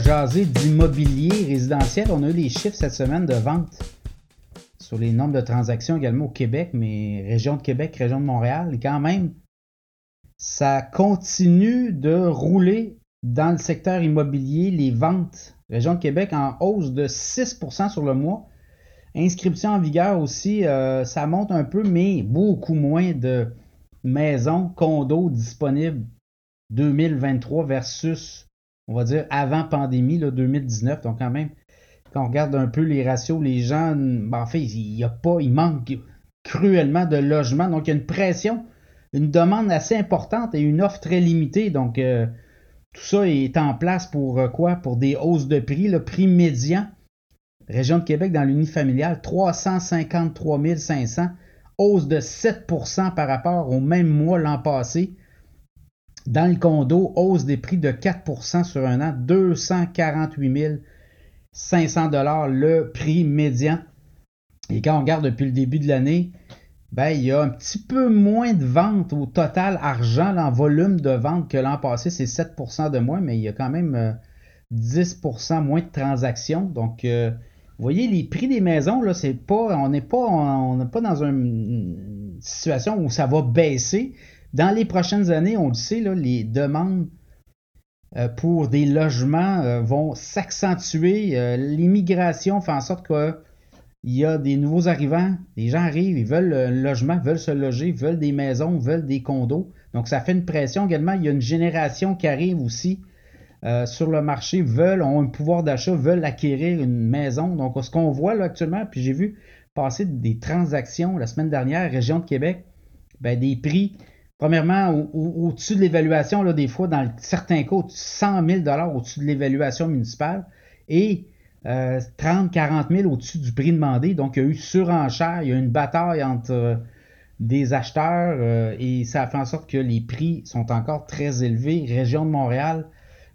jaser d'immobilier résidentiel. On a eu les chiffres cette semaine de vente sur les nombres de transactions également au Québec, mais région de Québec, région de Montréal. Et quand même, ça continue de rouler dans le secteur immobilier. Les ventes, région de Québec en hausse de 6% sur le mois. Inscription en vigueur aussi, euh, ça monte un peu, mais beaucoup moins de maisons, condos disponibles 2023 versus, on va dire, avant pandémie, là, 2019. Donc, quand même, quand on regarde un peu les ratios, les gens, ben, en fait, il y a pas, il manque cruellement de logements. Donc, il y a une pression, une demande assez importante et une offre très limitée. Donc, euh, tout ça est en place pour euh, quoi? Pour des hausses de prix. Le prix médian, région de Québec dans l'unifamilial, 353 500, hausse de 7% par rapport au même mois l'an passé. Dans le condo, hausse des prix de 4% sur un an, 248 500 le prix médian. Et quand on regarde depuis le début de l'année, ben, il y a un petit peu moins de ventes au total argent en volume de vente que l'an passé. C'est 7% de moins, mais il y a quand même 10% euh, moins de transactions. Donc, euh, vous voyez, les prix des maisons, là, c'est pas, on n'est pas, on n'est pas dans une situation où ça va baisser. Dans les prochaines années, on le sait, les demandes euh, pour des logements euh, vont s'accentuer. Euh, l'immigration fait en sorte qu'il y a des nouveaux arrivants. Les gens arrivent, ils veulent un logement, veulent se loger, veulent des maisons, veulent des condos. Donc, ça fait une pression également. Il y a une génération qui arrive aussi sur le marché, veulent, ont un pouvoir d'achat, veulent acquérir une maison. Donc, ce qu'on voit actuellement, puis j'ai vu passer des transactions la semaine dernière, région de Québec, ben, des prix Premièrement, au-dessus de l'évaluation, des fois, dans certains cas, 100 000 au-dessus de l'évaluation municipale et 30, 40 000 au-dessus du prix demandé. Donc, il y a eu surenchère, il y a eu une bataille entre euh, des acheteurs euh, et ça a fait en sorte que les prix sont encore très élevés. Région de Montréal,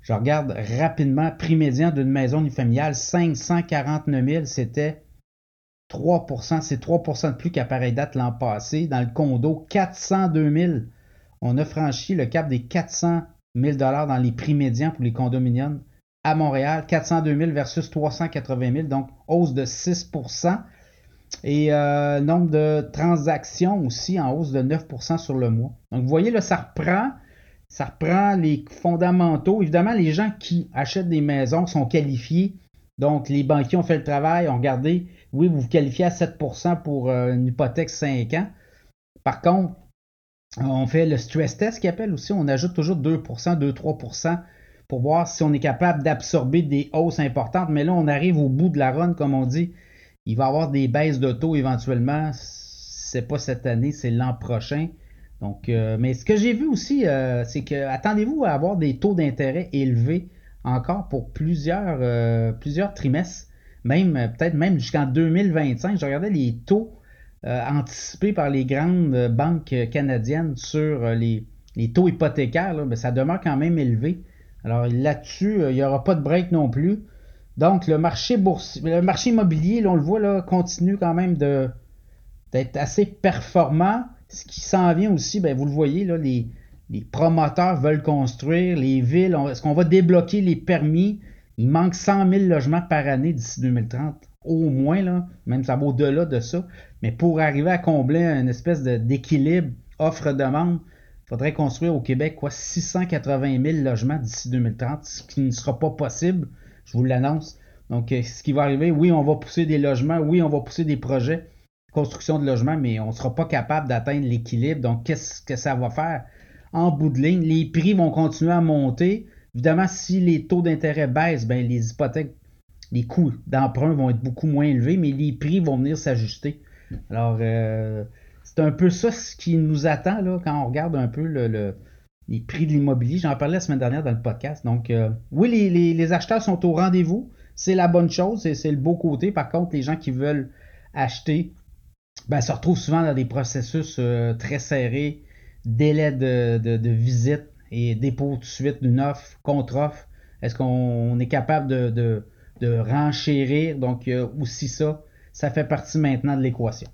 je regarde rapidement, prix médian d'une maison familiale, 549 000, c'était 3% c'est 3% de plus qu'à pareille date l'an passé. Dans le condo, 402 000. On a franchi le cap des 400 000 dans les prix médians pour les condominiums à Montréal. 402 000 versus 380 000, donc hausse de 6% Et euh, nombre de transactions aussi en hausse de 9% sur le mois. Donc vous voyez, là, ça reprend. Ça reprend les fondamentaux. Évidemment, les gens qui achètent des maisons sont qualifiés. Donc, les banquiers ont fait le travail, ont regardé oui, vous vous qualifiez à 7% pour euh, une hypothèque 5 ans. Par contre, on fait le stress test qui appelle aussi. On ajoute toujours 2% 2-3% pour voir si on est capable d'absorber des hausses importantes. Mais là, on arrive au bout de la run, comme on dit. Il va y avoir des baisses de taux éventuellement. C'est pas cette année, c'est l'an prochain. Donc, euh, mais ce que j'ai vu aussi, euh, c'est que attendez-vous à avoir des taux d'intérêt élevés encore pour plusieurs, plusieurs trimestres même euh, peut-être même jusqu'en 2025. Je regardais les taux euh, anticipés par les grandes euh, banques canadiennes sur les, taux hypothécaires, là, ça demeure quand même élevé. Alors là-dessus, il n'y aura pas de break non plus. Donc le marché boursier, le marché immobilier, on le voit là, continue quand même d'être assez performant. Ce qui s'en vient aussi, ben, vous le voyez, là, les, les promoteurs veulent construire, les villes, est-ce qu'on va débloquer les permis? Il manque 100 000 logements par année d'ici 2030. Au moins, là, même ça va au-delà de ça. Mais pour arriver à combler une espèce d'équilibre offre-demande, il faudrait construire au Québec quoi, 680 000 logements d'ici 2030, ce qui ne sera pas possible, je vous l'annonce. Donc, euh, ce qui va arriver, oui, on va pousser des logements, oui, on va pousser des projets, de construction de logements, mais on ne sera pas capable d'atteindre l'équilibre. Donc, qu'est-ce que ça va faire? En bout de ligne? Les prix vont continuer à monter. Évidemment, si les taux d'intérêt baissent, ben, les hypothèques, les coûts d'emprunt vont être beaucoup moins élevés, mais les prix vont venir s'ajuster. Alors, euh, c'est un peu ça ce qui nous attend là, quand on regarde un peu le, les prix de l'immobilier. J'en parlais la semaine dernière dans le podcast. Donc, euh, oui, les, acheteurs sont au rendez-vous. C'est la bonne chose, c'est le beau côté. Par contre, les gens qui veulent acheter ben, se retrouvent souvent dans des processus euh, très serrés, délais de visite et dépôt de suite d'une offre, contre-offre. Est-ce qu'on est capable de, de renchérir? Donc, aussi ça, ça fait partie maintenant de l'équation.